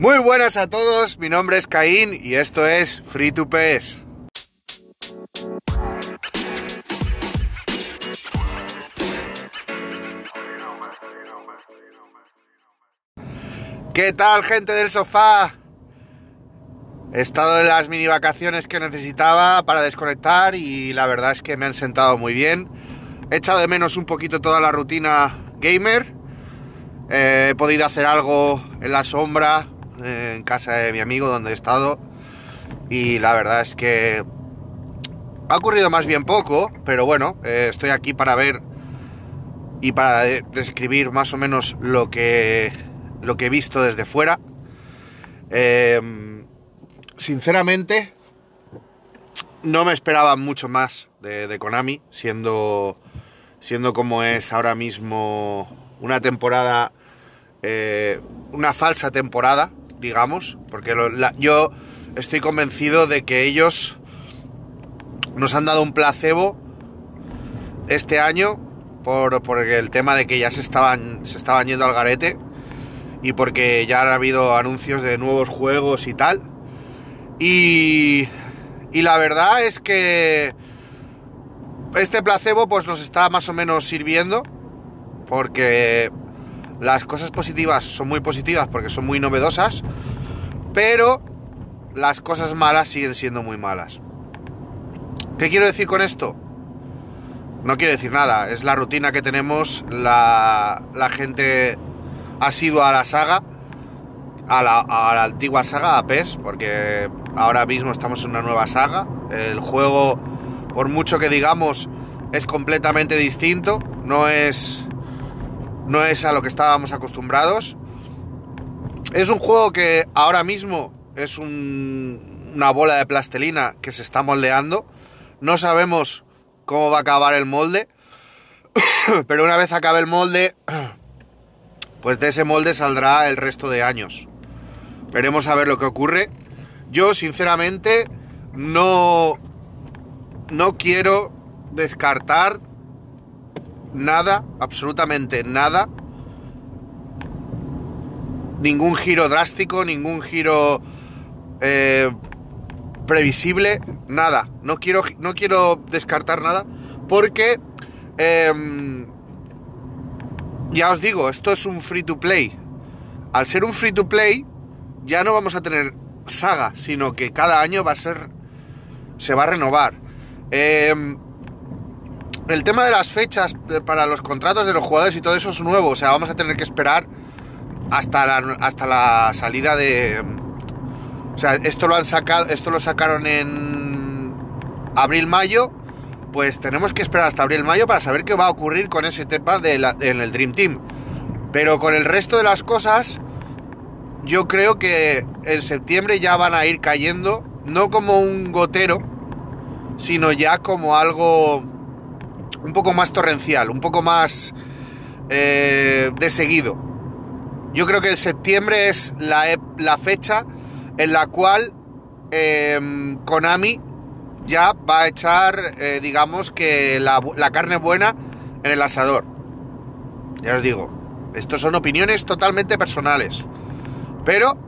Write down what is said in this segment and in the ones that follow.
Muy buenas a todos, mi nombre es Caín y esto es Free to PS. ¿Qué tal gente del sofá? He estado en las mini vacaciones que necesitaba para desconectar y la verdad es que me han sentado muy bien. He echado de menos un poquito toda la rutina gamer. Eh, he podido hacer algo en la sombra, en casa de mi amigo donde he estado. Y la verdad es que ha ocurrido más bien poco, pero bueno, eh, estoy aquí para ver y para describir más o menos lo que, lo que he visto desde fuera. sinceramente, no me esperaba mucho más de, Konami, siendo, siendo como es ahora mismo una temporada, una falsa temporada, digamos, porque yo estoy convencido de que ellos nos han dado un placebo este año por, el tema de que ya se estaban, se estaban yendo al garete y porque ya han habido anuncios de nuevos juegos y tal. Y, y la verdad es que este placebo pues nos está más o menos sirviendo porque las cosas positivas son muy positivas porque son muy novedosas, pero las cosas malas siguen siendo muy malas. ¿Qué quiero decir con esto? No quiero decir nada, es la rutina que tenemos, la, gente ha sido a la saga, a la, a la, antigua saga, a PES, porque ahora mismo estamos en una nueva saga. El juego, por mucho que digamos, es completamente distinto, no es no es a lo que estábamos acostumbrados. Es un juego que ahora mismo es una bola de plastelina que se está moldeando. No sabemos cómo va a acabar el molde, pero una vez acabe el molde, pues de ese molde saldrá el resto de años. Veremos a ver lo que ocurre. Yo, sinceramente, no, no quiero descartar nada, absolutamente nada. Ningún giro drástico, ningún giro eh, previsible, nada. No quiero, no quiero descartar nada porque, em, ya os digo, esto es un free to play. Al ser un free to play, ya no vamos a tener saga, sino que cada año va a ser, se va a renovar. Eh, el tema de las fechas para los contratos de los jugadores y todo eso es nuevo. O sea, vamos a tener que esperar hasta la, hasta la salida de. O sea, esto lo han sacado. Esto lo sacaron en abril-mayo. Pues tenemos que esperar hasta abril-mayo para saber qué va a ocurrir con ese tema de en el Dream Team. Pero con el resto de las cosas, yo creo que en septiembre ya van a ir cayendo, no como un gotero, sino ya como algo un poco más torrencial, un poco más eh, de seguido. Yo creo que el septiembre es la, la fecha en la cual em, Konami ya va a echar, eh, digamos que la, la, carne buena en el asador. Ya os digo, estos son opiniones totalmente personales. Pero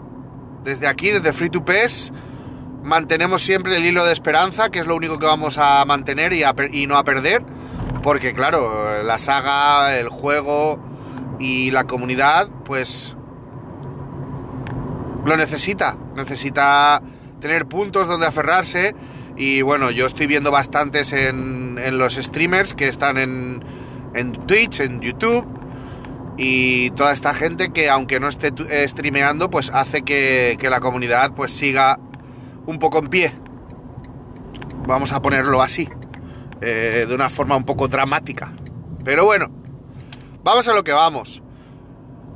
desde aquí, desde Free to PES, mantenemos siempre el hilo de esperanza, que es lo único que vamos a mantener y, y no a perder porque claro, la saga, el juego y la comunidad, pues lo necesita. Necesita tener puntos donde aferrarse. Y bueno, yo estoy viendo bastantes en, los streamers que están en, en Twitch, en YouTube. Y toda esta gente que aunque no esté streameando, pues hace que, que la comunidad pues siga un poco en pie. Vamos a ponerlo así. Eh, de una forma un poco dramática. Pero bueno, vamos a lo que vamos.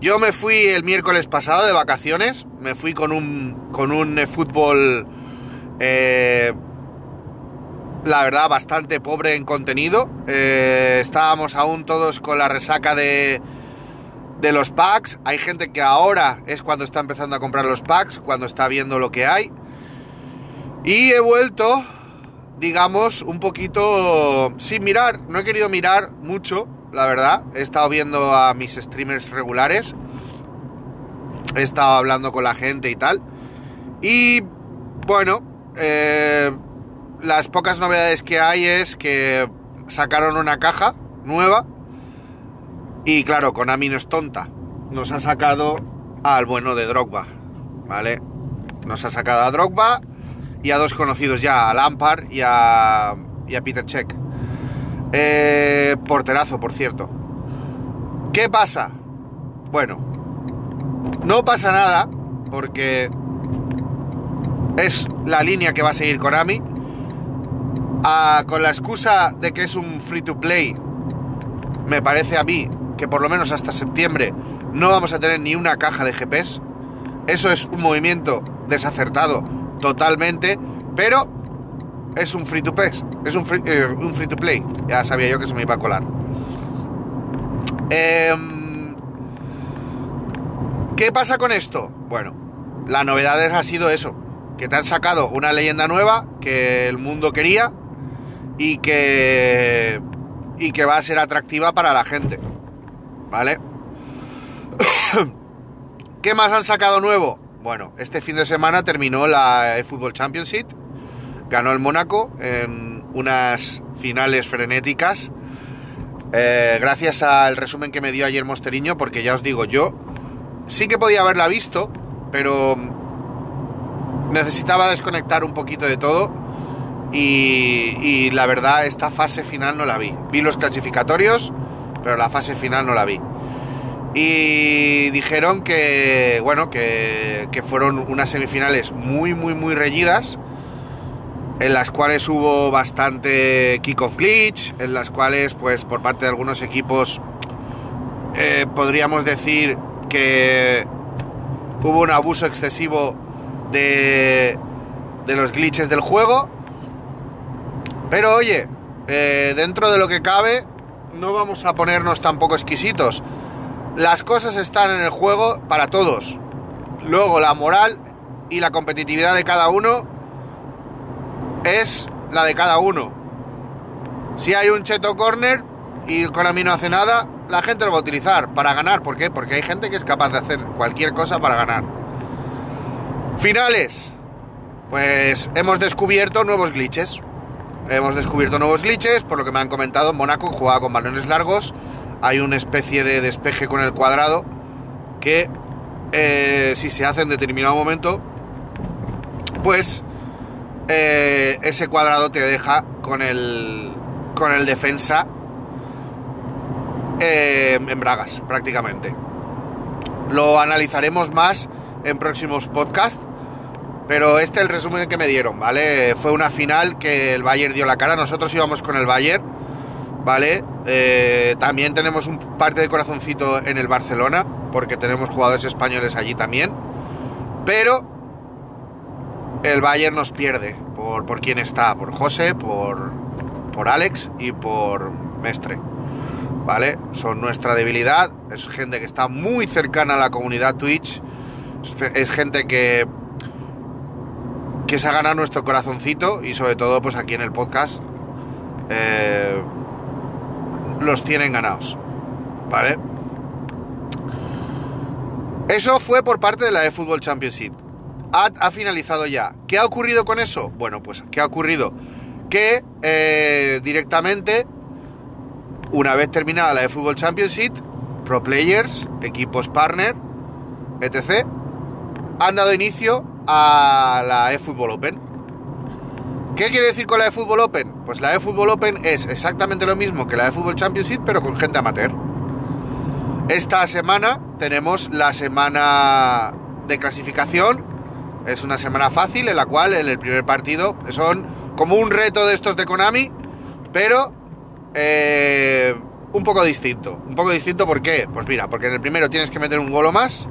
Yo me fui el miércoles pasado de vacaciones, me fui con un, con un eh, fútbol, eh, la verdad, bastante pobre en contenido. estábamos aún todos con la resaca de, de los packs. Hay gente que ahora es cuando está empezando a comprar los packs, cuando está viendo lo que hay. Y he vuelto digamos, un poquito sin mirar. No he querido mirar mucho, la verdad. He estado viendo a mis streamers regulares. he estado hablando con la gente y tal. Y bueno, eh, las pocas novedades que hay es que sacaron una caja nueva. Y claro, Konami no es tonta. Nos ha sacado al bueno de Drogba. ¿Vale? Nos ha sacado a Drogba y a dos conocidos ya, a Lampard y a, y a Peter Check. Eh, porterazo, por cierto. ¿Qué pasa? Bueno, no pasa nada porque es la línea que va a seguir Konami. Ah, con la excusa de que es un free to play, me parece a mí que por lo menos hasta septiembre no vamos a tener ni una caja de GPS. Eso es un movimiento desacertado totalmente, pero es un free to play. Es un free, eh, un free to play. Ya sabía yo que se me iba a colar. Em, ¿Qué pasa con esto? Bueno, la novedad ha sido eso, que te han sacado una leyenda nueva que el mundo quería y que y que va a ser atractiva para la gente. ¿Vale? ¿Qué más han sacado nuevo? Bueno, este fin de semana terminó la Football Championship. Ganó el Mónaco en unas finales frenéticas. Eh, gracias al resumen que me dio ayer Mosteriño, porque ya os digo, yo sí que podía haberla visto, pero necesitaba desconectar un poquito de todo y, la verdad esta fase final no la vi. Vi los clasificatorios, pero la fase final no la vi. Y dijeron que, bueno, que, fueron unas semifinales muy, muy, muy reñidas, en las cuales hubo bastante kick-off glitch, en las cuales, pues, por parte de algunos equipos, eh, podríamos decir que hubo un abuso excesivo de, de los glitches del juego. Pero oye, eh, dentro de lo que cabe, no vamos a ponernos tampoco exquisitos. Las cosas están en el juego para todos. Luego la moral y la competitividad de cada uno es la de cada uno. Si hay un cheto corner y Konami no hace nada, la gente lo va a utilizar para ganar. ¿Por qué? Porque hay gente que es capaz de hacer cualquier cosa para ganar. Finales. Pues hemos descubierto nuevos glitches. Hemos descubierto nuevos glitches, por lo que me han comentado, en Mónaco jugaba con balones largos. Hay una especie de despeje con el cuadrado que eh, si se hace en determinado momento, pues eh, ese cuadrado te deja con el, con el defensa eh, en bragas, prácticamente. Lo analizaremos más en próximos podcasts. Pero este es el resumen que me dieron, ¿vale? Fue una final que el Bayern dio la cara. Nosotros íbamos con el Bayern, ¿vale? Eh, también tenemos un parte de corazoncito en el Barcelona, porque tenemos jugadores españoles allí también. Pero el Bayern nos pierde por, por quién está, por José, por, por Alex y por Mestre. ¿Vale? Son nuestra debilidad. Es gente que está muy cercana a la comunidad Twitch es gente que, que se ha ganado nuestro corazoncito y sobre todo pues aquí en el podcast los tienen ganados. ¿Vale? Eso fue por parte de la eFootball Championship. Ha, ha, finalizado ya. ¿Qué ha ocurrido con eso? Bueno, pues ¿qué ha ocurrido? Que eh, directamente, una vez terminada la eFootball Championship, Pro Players, equipos partner, etc., han dado inicio a la eFootball Open. ¿Qué quiere decir con la eFootball Open? Pues la eFootball Open es exactamente lo mismo que la eFootball Championship, pero con gente amateur. Esta semana tenemos la semana de clasificación. Es una semana fácil en la cual en el primer partido son como un reto de estos de Konami, pero eh, un poco distinto. Un poco distinto, ¿por qué? Pues mira, porque en el primero tienes que meter un golo más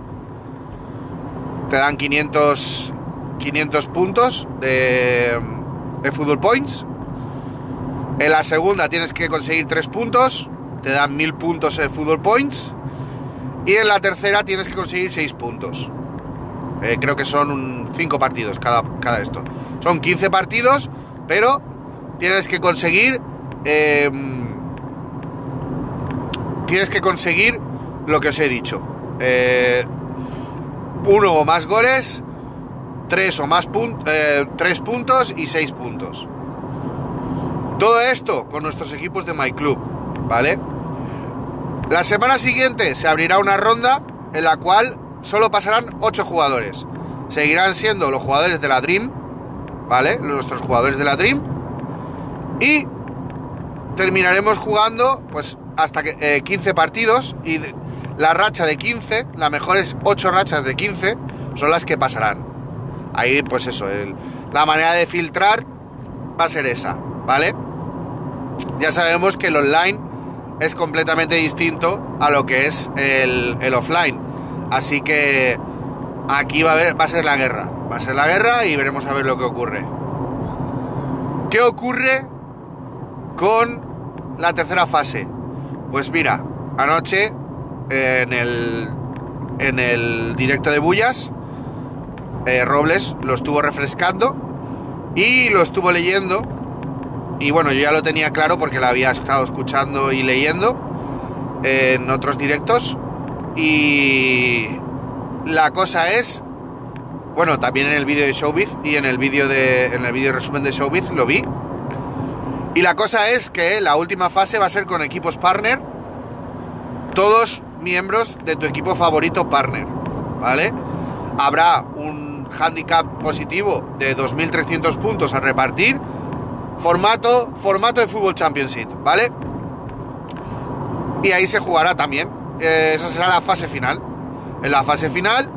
te dan 500, 500 puntos de, de Football Points. En la segunda tienes que conseguir 3 puntos, te dan 1000 puntos en Football Points. Y en la tercera tienes que conseguir 6 puntos. Eh, creo que son 5 partidos cada, cada esto. Son 15 partidos, pero tienes que conseguir... Eh, tienes que conseguir lo que os he dicho. Eh, uno o más goles, tres o más puntos, tres puntos y seis puntos. Todo esto con nuestros equipos de My Club, ¿vale? La semana siguiente se abrirá una ronda en la cual solo pasarán 8 jugadores. Seguirán siendo los jugadores de la Dream, ¿vale? Nuestros jugadores de la Dream. Y terminaremos jugando pues hasta que, 15 eh, partidos y la racha de 15, las mejores 8 rachas de 15 son las que pasarán. Ahí pues eso, la manera de filtrar va a ser esa, ¿vale? Ya sabemos que el online es completamente distinto a lo que es el, offline. Así que aquí va a, haber, ser la guerra. Va a ser la guerra y veremos a ver lo que ocurre. ¿Qué ocurre con la tercera fase? Pues mira, anoche en el, en el directo de Bullas, eh, Robles lo estuvo refrescando y lo estuvo leyendo. Y bueno, yo ya lo tenía claro porque lo había estado escuchando y leyendo en otros directos. Y la cosa es, bueno, también en el vídeo de Showbiz y en el vídeo de en el resumen de Showbiz lo vi. Y la cosa es que la última fase va a ser con equipos partner, todos miembros de tu equipo favorito partner, ¿vale? Habrá un handicap positivo de 2.300 puntos a repartir, formato, formato de Fútbol Championship, ¿vale? Y ahí se jugará también. Eh, esa será la fase final. En la fase final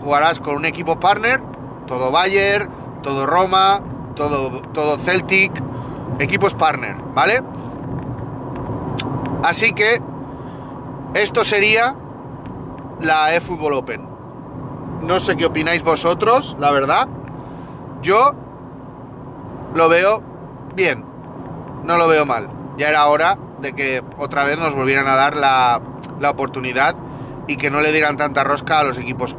jugarás con un equipo partner, todo Bayern, todo Roma, todo, todo Celtic, equipos partner, ¿vale? Así que esto sería la eFootball Open. No sé qué opináis vosotros, la verdad. Yo lo veo bien, no lo veo mal. Ya era hora de que otra vez nos volvieran a dar la, la oportunidad y que no le dieran tanta rosca a los equipos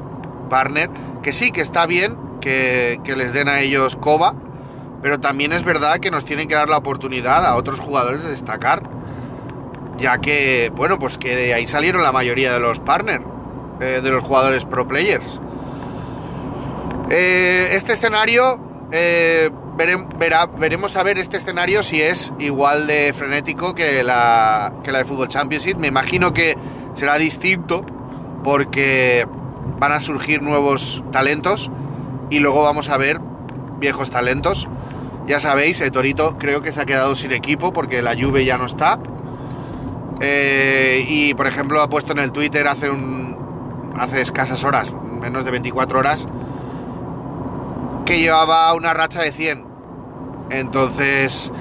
partner, que sí, que está bien que, les den a ellos coba, pero también es verdad que nos tienen que dar la oportunidad a otros jugadores de destacar, ya que, bueno, pues que de ahí salieron la mayoría de los partners, eh, de los jugadores pro players. Eh, este escenario, eh, veremos a ver este escenario si es igual de frenético que la, que la de Fútbol Championship. Me imagino que será distinto porque van a surgir nuevos talentos y luego vamos a ver viejos talentos. Ya sabéis, el Torito creo que se ha quedado sin equipo porque la Juve ya no está. Eh, y por ejemplo ha puesto en el Twitter hace un hace escasas horas, menos de 24 horas, que llevaba una racha de 100. Entonces,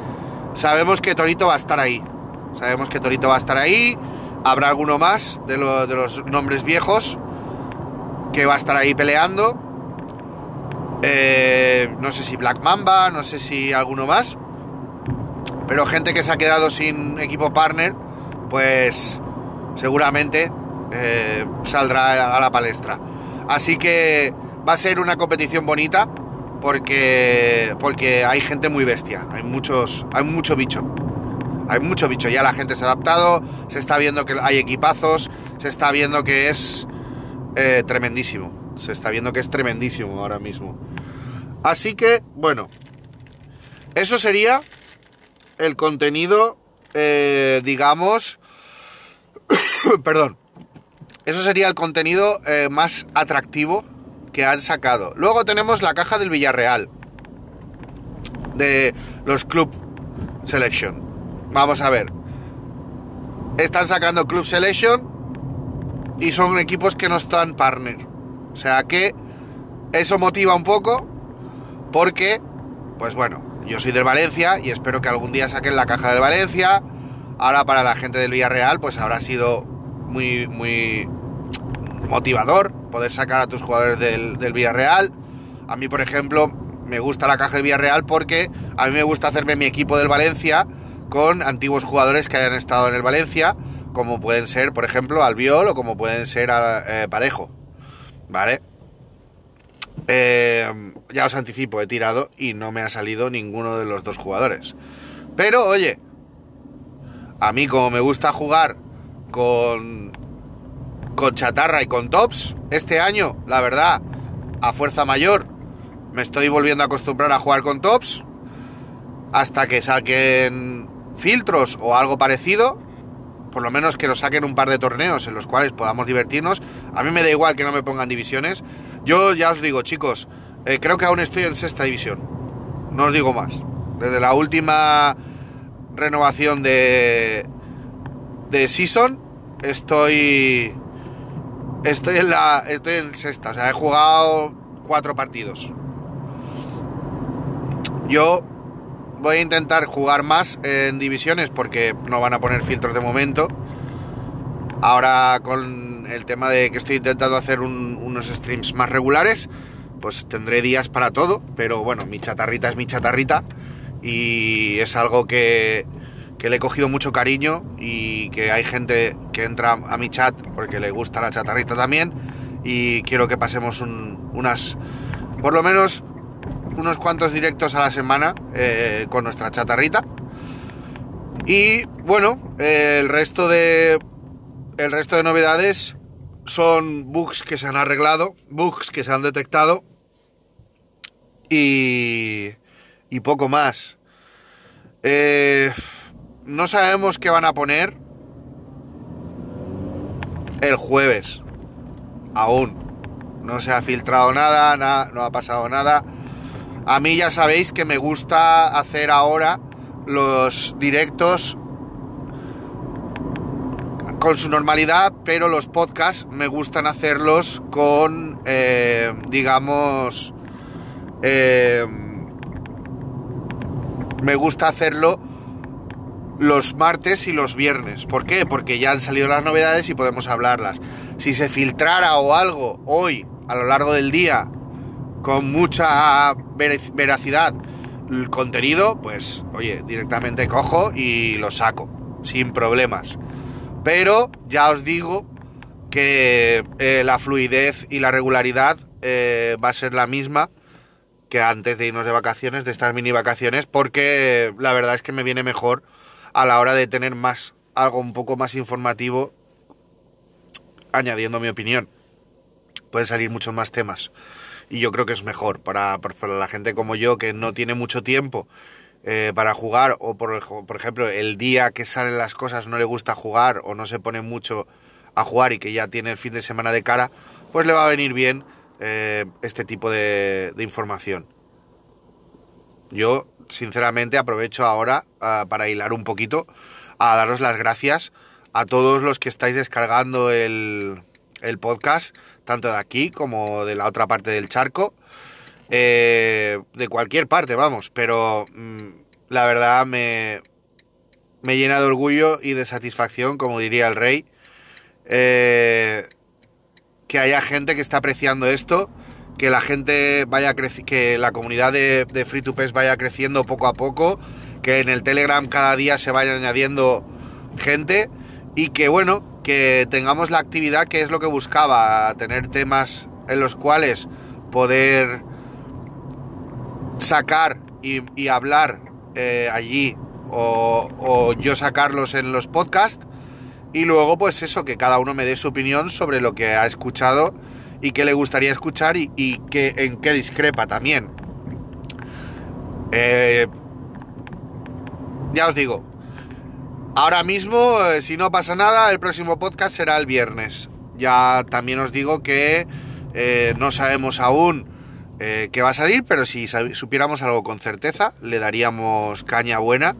sabemos que Torito va a estar ahí. Sabemos que Torito va a estar ahí Habrá alguno más de, los nombres viejos que va a estar ahí peleando. Eh, no sé si Black Mamba, no sé si alguno más. Pero gente que se ha quedado sin equipo partner, pues seguramente eh, saldrá a la palestra. Así que va a ser una competición bonita porque, porque hay gente muy bestia, hay, muchos, hay mucho bicho. Hay mucho bicho, ya la gente se ha adaptado, se está viendo que hay equipazos, se está viendo que es eh, tremendísimo. Se está viendo que es tremendísimo ahora mismo. Así que, bueno, eso sería el contenido, eh, digamos, perdón, eso sería el contenido eh, más atractivo que han sacado. Luego tenemos la caja del Villarreal, de los Club Selection. Vamos a ver. Están sacando Club Selection y son equipos que no están partner. O sea que eso motiva un poco porque, pues bueno, yo soy del Valencia y espero que algún día saquen la caja del Valencia. Ahora para la gente del Villarreal pues habrá sido muy, muy motivador poder sacar a tus jugadores del, del Villarreal. A mí, por ejemplo, me gusta la caja del Villarreal porque a mí me gusta hacerme mi equipo del Valencia con antiguos jugadores que hayan estado en el Valencia, como pueden ser, por ejemplo, Albiol o como pueden ser eh, Parejo. ¿Vale? Eh, ya os anticipo, he tirado y no me ha salido ninguno de los dos jugadores. Pero oye, a mí como me gusta jugar con con chatarra y con tops. Este año, la verdad, a fuerza mayor, me estoy volviendo a acostumbrar a jugar con tops. Hasta que saquen filtros o algo parecido. Por lo menos que nos saquen un par de torneos en los cuales podamos divertirnos. A mí me da igual que no me pongan divisiones. Yo ya os digo, chicos, eh, creo que aún estoy en sexta división. No os digo más. Desde la última renovación de, de Season, estoy. Estoy en la. Estoy en sexta. O sea, he jugado cuatro partidos. Yo voy a intentar jugar más en divisiones porque no van a poner filtros de momento. Ahora con el tema de que estoy intentando hacer unos streams más regulares, pues tendré días para todo, pero bueno, mi chatarrita es mi chatarrita y es algo que, le he cogido mucho cariño y que hay gente que entra a mi chat porque le gusta la chatarrita también y quiero que pasemos unas, por lo menos unos cuantos directos a la semana eh, con nuestra chatarrita. Y bueno, el resto de el resto de novedades son bugs que se han arreglado, bugs que se han detectado y, y poco más. Eh, no sabemos qué van a poner el jueves. Aún. No se ha filtrado nada, nada, no ha pasado nada. A mí ya sabéis que me gusta hacer ahora los directos con su normalidad, pero los podcasts me gustan hacerlos con, eh, digamos, eh, me gusta hacerlo los martes y los viernes. ¿Por qué? Porque ya han salido las novedades y podemos hablarlas. Si se filtrara o algo hoy, a lo largo del día, con mucha veracidad el contenido, pues oye, directamente cojo y lo saco, sin problemas. Pero ya os digo que eh, la fluidez y la regularidad eh, va a ser la misma que antes de irnos de vacaciones, de estas mini vacaciones, porque la verdad es que me viene mejor a la hora de tener más, algo un poco más informativo, añadiendo mi opinión. Pueden salir muchos más temas. Y yo creo que es mejor para, la gente como yo, que no tiene mucho tiempo eh, para jugar, o por, ejemplo, el día que salen las cosas no le gusta jugar o no se pone mucho a jugar y que ya tiene el fin de semana de cara, pues le va a venir bien eh, este tipo de, información. Yo, sinceramente, aprovecho ahora ah, para hilar un poquito a daros las gracias a todos los que estáis descargando el, podcast, tanto de aquí como de la otra parte del charco, eh, de cualquier parte, vamos, pero mm, la verdad me, me llena de orgullo y de satisfacción, como diría el rey, eh, que haya gente que está apreciando esto, que la gente vaya que la comunidad de, Free to Pes vaya creciendo poco a poco, que en el Telegram cada día se vaya añadiendo gente y que bueno, que tengamos la actividad que es lo que buscaba, tener temas en los cuales poder sacar y, hablar eh, allí o yo sacarlos en los podcasts. Y luego, pues eso, que cada uno me dé su opinión sobre lo que ha escuchado y qué le gustaría escuchar y, en qué discrepa también. Eh, ya os digo, ahora mismo, eh, si no pasa nada, el próximo podcast será el viernes. Ya también os digo que eh, no sabemos aún qué va a salir, pero si supiéramos algo con certeza, le daríamos caña buena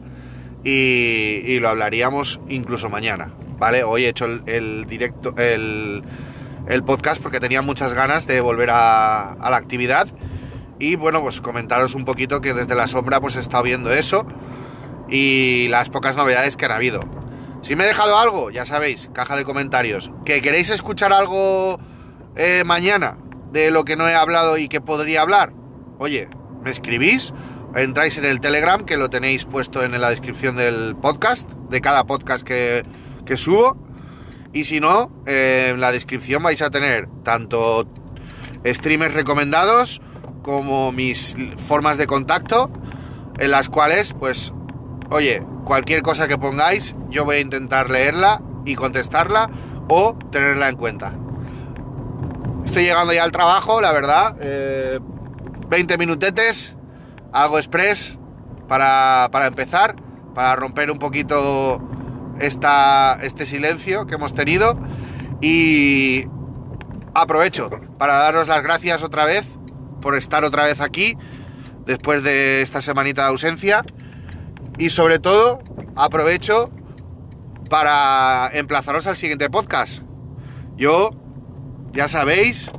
y lo hablaríamos incluso mañana. ¿vale? Hoy he hecho el, directo, el, podcast porque tenía muchas ganas de volver a, la actividad. Y bueno, pues comentaros un poquito que desde la sombra pues he estado viendo eso y las pocas novedades que han habido. Si me he dejado algo, ya sabéis, caja de comentarios. ¿Que queréis escuchar algo eh, mañana de lo que no he hablado y que podría hablar? Oye, me escribís, entráis en el Telegram, que lo tenéis puesto en la descripción del podcast, de cada podcast que, que subo. Y si no, eh, en la descripción vais a tener tanto streamers recomendados como mis formas de contacto, en las cuales, pues, oye, cualquier cosa que pongáis, yo voy a intentar leerla y contestarla o tenerla en cuenta. Estoy llegando ya al trabajo, la verdad. 20 eh, minutetes, algo express para, para, empezar, para romper un poquito esta, este silencio que hemos tenido. Y aprovecho para daros las gracias otra vez por estar otra vez aquí después de esta semanita de ausencia. Y sobre todo, aprovecho para emplazaros al siguiente podcast. Yo, ya sabéis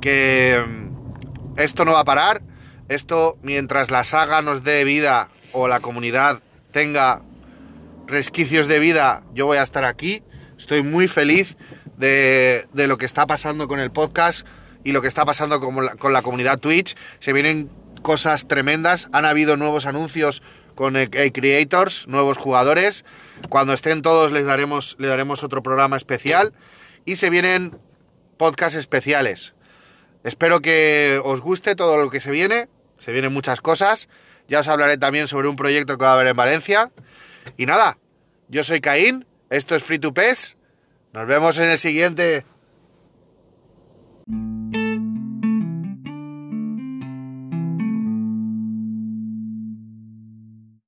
que mm, esto no va a parar. Esto, mientras la saga nos dé vida o la comunidad tenga resquicios de vida, yo voy a estar aquí. Estoy muy feliz de, lo que está pasando con el podcast y lo que está pasando con la, comunidad Twitch. Se vienen cosas tremendas. Han habido nuevos anuncios con el, Creators, nuevos jugadores. Cuando estén todos les daremos, daremos otro programa especial. Y se vienen podcasts especiales. Espero que os guste todo lo que se viene. Se vienen muchas cosas. Ya os hablaré también sobre un proyecto que va a haber en Valencia. Y nada, yo soy Caín. Esto es Free to Pes. Nos vemos en el siguiente.